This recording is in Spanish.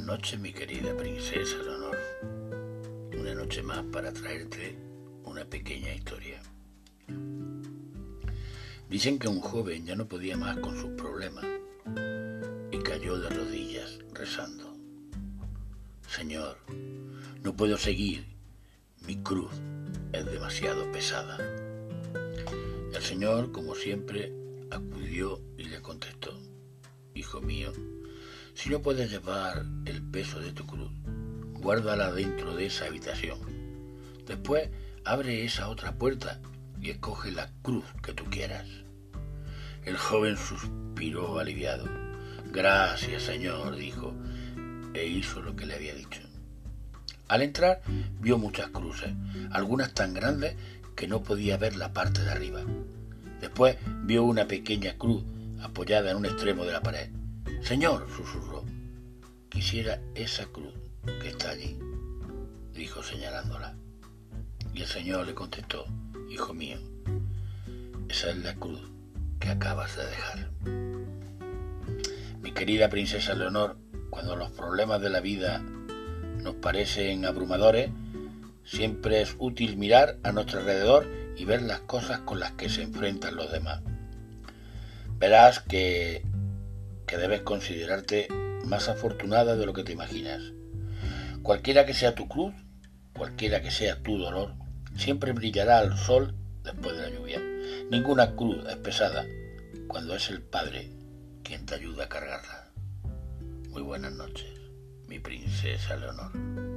noches, mi querida princesa Leonor. Una noche más para traerte una pequeña historia. Dicen que un joven ya no podía más con sus problemas y cayó de rodillas rezando. Señor, no puedo seguir, mi cruz es demasiado pesada. El Señor, como siempre, acudió y le contestó, Hijo mío, si no puedes llevar el peso de tu cruz, guárdala dentro de esa habitación. Después abre esa otra puerta y escoge la cruz que tú quieras. El joven suspiró aliviado. Gracias, Señor, dijo, e hizo lo que le había dicho. Al entrar vio muchas cruces, algunas tan grandes que no podía ver la parte de arriba. Después vio una pequeña cruz apoyada en un extremo de la pared. Señor, susurró, quisiera esa cruz que está allí, dijo señalándola. Y el Señor le contestó, Hijo mío, esa es la cruz que acabas de dejar. Mi querida princesa Leonor, cuando los problemas de la vida nos parecen abrumadores, siempre es útil mirar a nuestro alrededor y ver las cosas con las que se enfrentan los demás. Verás que que debes considerarte más afortunada de lo que te imaginas. Cualquiera que sea tu cruz, cualquiera que sea tu dolor, siempre brillará al sol después de la lluvia. Ninguna cruz es pesada cuando es el Padre quien te ayuda a cargarla. Muy buenas noches, mi princesa Leonor.